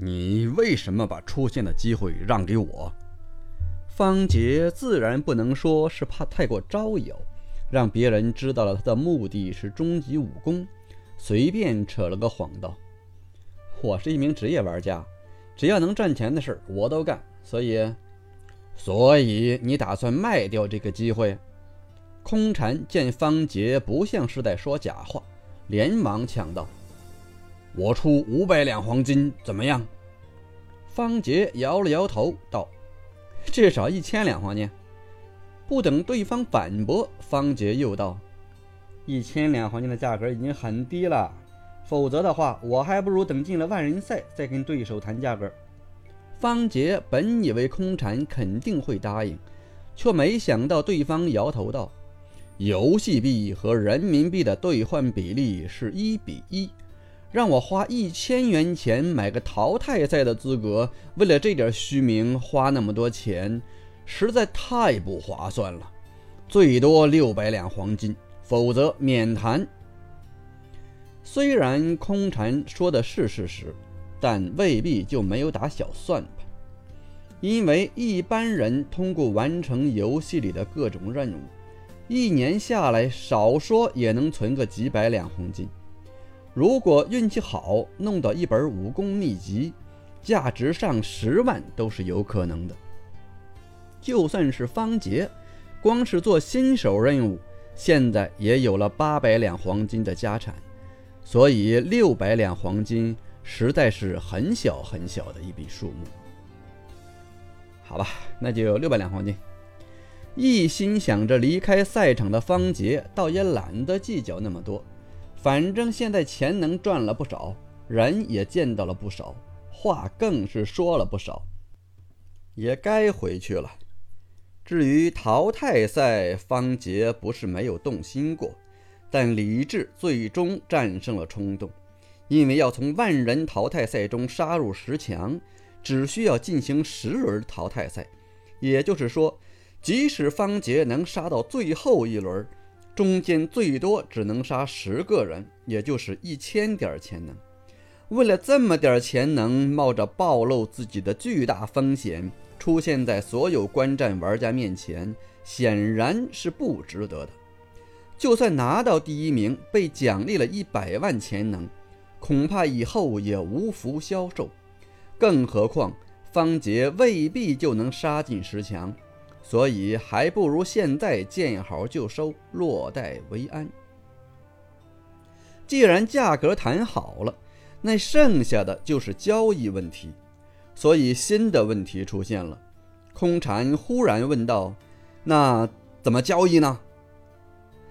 你为什么把出现的机会让给我？方杰自然不能说是怕太过招摇，让别人知道了他的目的是终极武功，随便扯了个谎道：“我是一名职业玩家，只要能赚钱的事我都干，所以，所以你打算卖掉这个机会？”空禅见方杰不像是在说假话，连忙抢道。我出五百两黄金，怎么样？方杰摇了摇头，道：“至少一千两黄金。”不等对方反驳，方杰又道：“一千两黄金的价格已经很低了，否则的话，我还不如等进了万人赛再跟对手谈价格。”方杰本以为空禅肯定会答应，却没想到对方摇头道：“游戏币和人民币的兑换比例是一比一。”让我花一千元钱买个淘汰赛的资格，为了这点虚名花那么多钱，实在太不划算了。最多六百两黄金，否则免谈。虽然空禅说的是事实，但未必就没有打小算盘。因为一般人通过完成游戏里的各种任务，一年下来少说也能存个几百两黄金。如果运气好，弄到一本武功秘籍，价值上十万都是有可能的。就算是方杰，光是做新手任务，现在也有了八百两黄金的家产，所以六百两黄金实在是很小很小的一笔数目。好吧，那就六百两黄金。一心想着离开赛场的方杰，倒也懒得计较那么多。反正现在钱能赚了不少，人也见到了不少，话更是说了不少，也该回去了。至于淘汰赛，方杰不是没有动心过，但理智最终战胜了冲动，因为要从万人淘汰赛中杀入十强，只需要进行十轮淘汰赛，也就是说，即使方杰能杀到最后一轮。中间最多只能杀十个人，也就是一千点潜能。为了这么点潜能，冒着暴露自己的巨大风险出现在所有观战玩家面前，显然是不值得的。就算拿到第一名，被奖励了一百万潜能，恐怕以后也无福消受。更何况方杰未必就能杀进十强。所以还不如现在见好就收，落袋为安。既然价格谈好了，那剩下的就是交易问题。所以新的问题出现了。空禅忽然问道：“那怎么交易呢？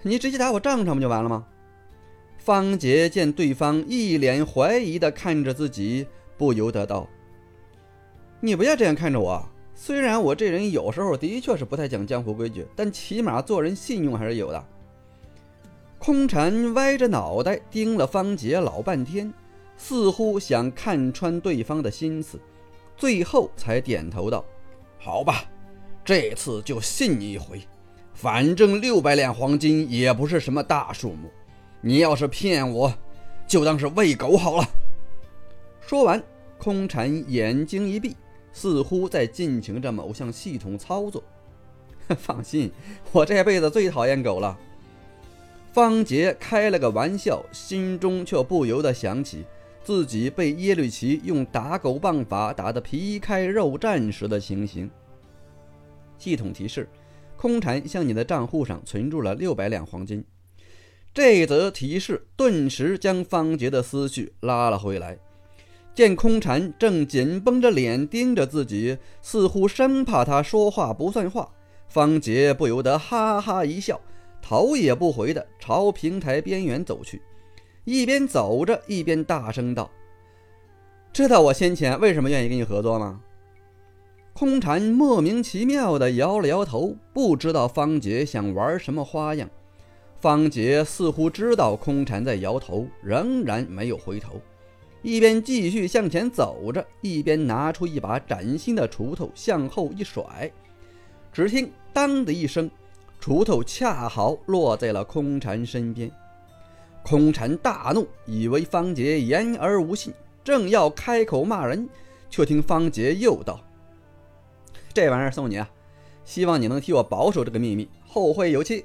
你直接打我账上不就完了吗？”方杰见对方一脸怀疑地看着自己，不由得道：“你不要这样看着我。”虽然我这人有时候的确是不太讲江湖规矩，但起码做人信用还是有的。空禅歪着脑袋盯了方杰老半天，似乎想看穿对方的心思，最后才点头道：“好吧，这次就信你一回。反正六百两黄金也不是什么大数目，你要是骗我，就当是喂狗好了。”说完，空禅眼睛一闭。似乎在进行着某项系统操作。放心，我这辈子最讨厌狗了。方杰开了个玩笑，心中却不由得想起自己被耶律齐用打狗棒法打得皮开肉绽时的情形。系统提示：空蝉向你的账户上存入了六百两黄金。这则提示顿时将方杰的思绪拉了回来。见空禅正紧绷着脸盯着自己，似乎生怕他说话不算话，方杰不由得哈哈一笑，头也不回地朝平台边缘走去，一边走着一边大声道：“知道我先前为什么愿意跟你合作吗？”空禅莫名其妙地摇了摇头，不知道方杰想玩什么花样。方杰似乎知道空禅在摇头，仍然没有回头。一边继续向前走着，一边拿出一把崭新的锄头向后一甩，只听“当”的一声，锄头恰好落在了空禅身边。空禅大怒，以为方杰言而无信，正要开口骂人，却听方杰又道：“这玩意儿送你啊，希望你能替我保守这个秘密，后会有期。”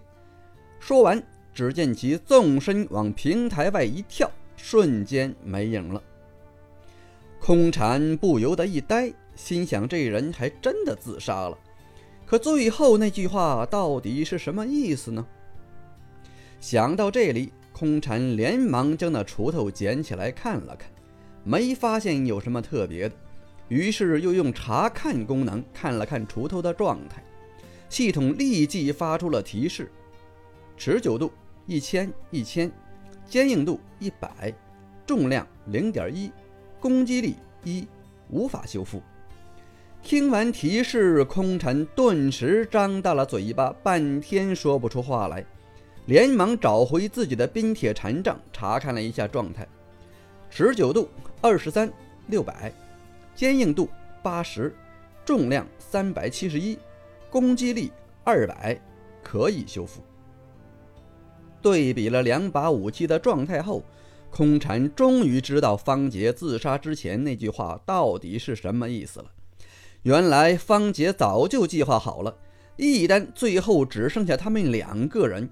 说完，只见其纵身往平台外一跳，瞬间没影了。空蝉不由得一呆，心想：这人还真的自杀了。可最后那句话到底是什么意思呢？想到这里，空蝉连忙将那锄头捡起来看了看，没发现有什么特别的，于是又用查看功能看了看锄头的状态，系统立即发出了提示：持久度一千一千，坚硬度一百，重量零点一，攻击力一，无法修复。听完提示，空蝉顿时张大了嘴巴，半天说不出话来，连忙找回自己的冰铁禅杖，查看了一下状态：持久度二十三六百，坚硬度八十，重量三百七十一，攻击力二百，可以修复。对比了两把武器的状态后，空蝉终于知道方杰自杀之前那句话到底是什么意思了。原来方杰早就计划好了，一旦最后只剩下他们两个人，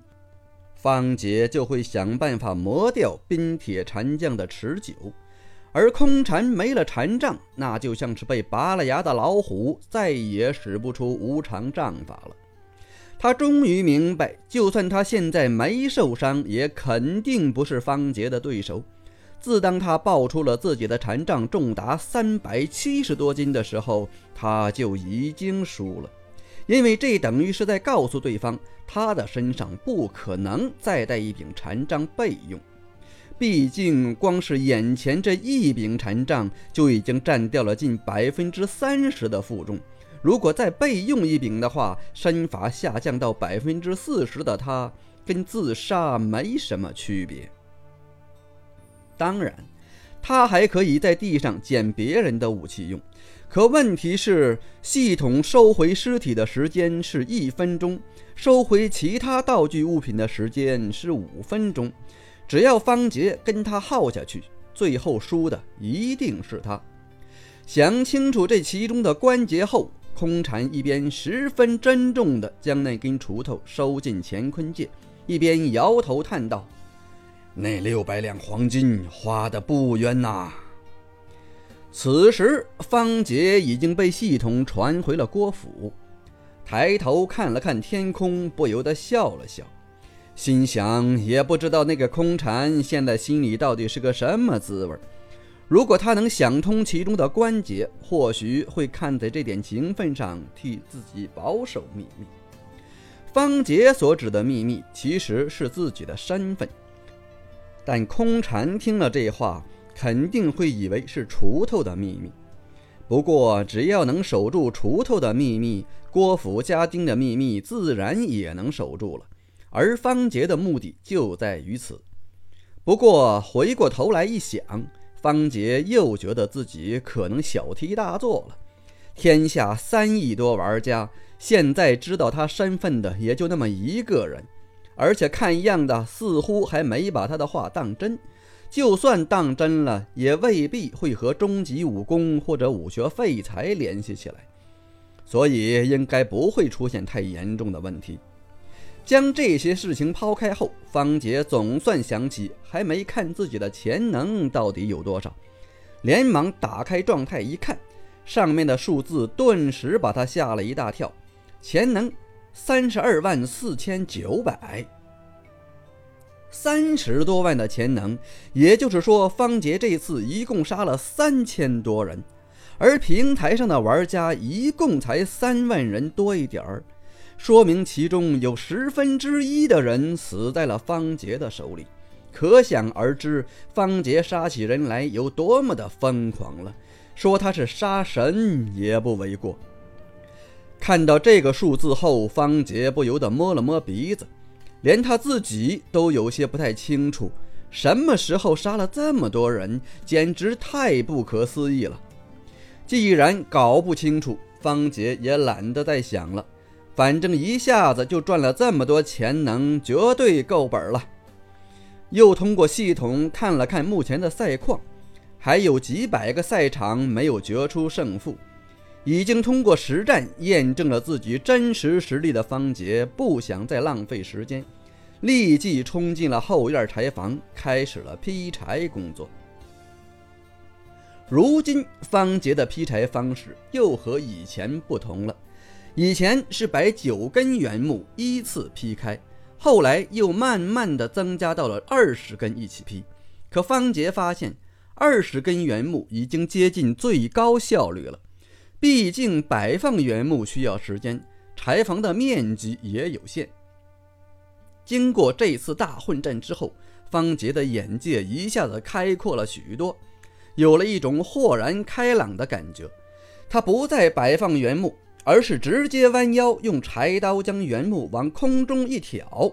方杰就会想办法磨掉冰铁禅将的持久，而空禅没了禅杖，那就像是被拔了牙的老虎，再也使不出无常杖法了。他终于明白，就算他现在没受伤，也肯定不是方杰的对手。自当他报出了自己的禅杖重达三百七十多斤的时候，他就已经输了，因为这等于是在告诉对方，他的身上不可能再带一柄禅杖备用。毕竟，光是眼前这一柄禅杖就已经占掉了近百分之三十的负重，如果再备用一柄的话，身法下降到百分之四十的他，跟自杀没什么区别。当然，他还可以在地上捡别人的武器用，可问题是，系统收回尸体的时间是一分钟，收回其他道具物品的时间是五分钟。只要方杰跟他耗下去，最后输的一定是他。想清楚这其中的关节后，空蝉一边十分珍重地将那根锄头收进乾坤戒，一边摇头叹道。那六百两黄金花的不冤呐！此时，方杰已经被系统传回了郭府，抬头看了看天空，不由得笑了笑，心想：也不知道那个空蝉现在心里到底是个什么滋味儿。如果他能想通其中的关节，或许会看在这点情分上替自己保守秘密。方杰所指的秘密，其实是自己的身份。但空蝉听了这话，肯定会以为是锄头的秘密。不过，只要能守住锄头的秘密，郭府家丁的秘密自然也能守住了。而方杰的目的就在于此。不过，回过头来一想，方杰又觉得自己可能小题大做了。天下三亿多玩家，现在知道他身份的也就那么一个人。而且看样子似乎还没把他的话当真，就算当真了，也未必会和终极武功或者武学废材联系起来，所以应该不会出现太严重的问题。将这些事情抛开后，方杰总算想起还没看自己的潜能到底有多少，连忙打开状态一看，上面的数字顿时把他吓了一大跳，潜能。三十二万四千九百，三十多万的潜能，也就是说，方杰这次一共杀了三千多人，而平台上的玩家一共才三万人多一点儿，说明其中有十分之一的人死在了方杰的手里，可想而知，方杰杀起人来有多么的疯狂了，说他是杀神也不为过。看到这个数字后，方杰不由得摸了摸鼻子，连他自己都有些不太清楚，什么时候杀了这么多人，简直太不可思议了。既然搞不清楚，方杰也懒得再想了，反正一下子就赚了这么多钱，能绝对够本了。又通过系统看了看目前的赛况，还有几百个赛场没有决出胜负。已经通过实战验证了自己真实实力的方杰，不想再浪费时间，立即冲进了后院柴房，开始了劈柴工作。如今方杰的劈柴方式又和以前不同了，以前是摆九根原木依次劈开，后来又慢慢的增加到了二十根一起劈。可方杰发现，二十根原木已经接近最高效率了。毕竟摆放原木需要时间，柴房的面积也有限。经过这次大混战之后，方杰的眼界一下子开阔了许多，有了一种豁然开朗的感觉。他不再摆放原木，而是直接弯腰用柴刀将原木往空中一挑，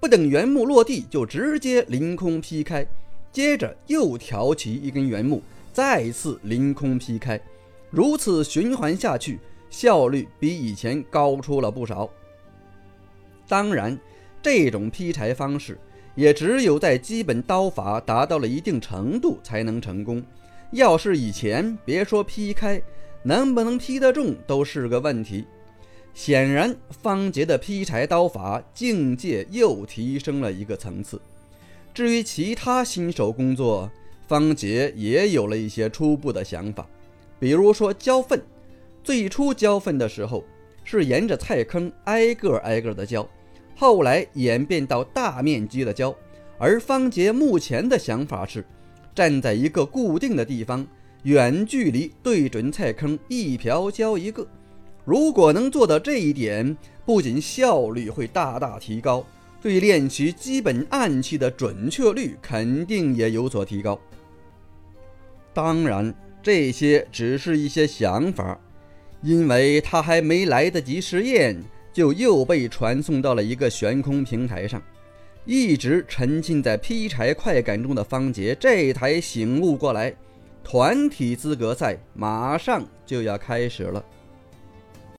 不等原木落地就直接凌空劈开，接着又挑起一根原木，再次凌空劈开。如此循环下去，效率比以前高出了不少。当然，这种劈柴方式也只有在基本刀法达到了一定程度才能成功。要是以前，别说劈开，能不能劈得中都是个问题。显然，方杰的劈柴刀法境界又提升了一个层次。至于其他新手工作，方杰也有了一些初步的想法。比如说浇粪，最初浇粪的时候是沿着菜坑挨个挨个的浇，后来演变到大面积的浇。而方杰目前的想法是，站在一个固定的地方，远距离对准菜坑一瓢浇一个。如果能做到这一点，不仅效率会大大提高，对练习基本暗器的准确率肯定也有所提高。当然。这些只是一些想法，因为他还没来得及实验，就又被传送到了一个悬空平台上。一直沉浸在劈柴快感中的方杰，这才醒悟过来，团体资格赛马上就要开始了。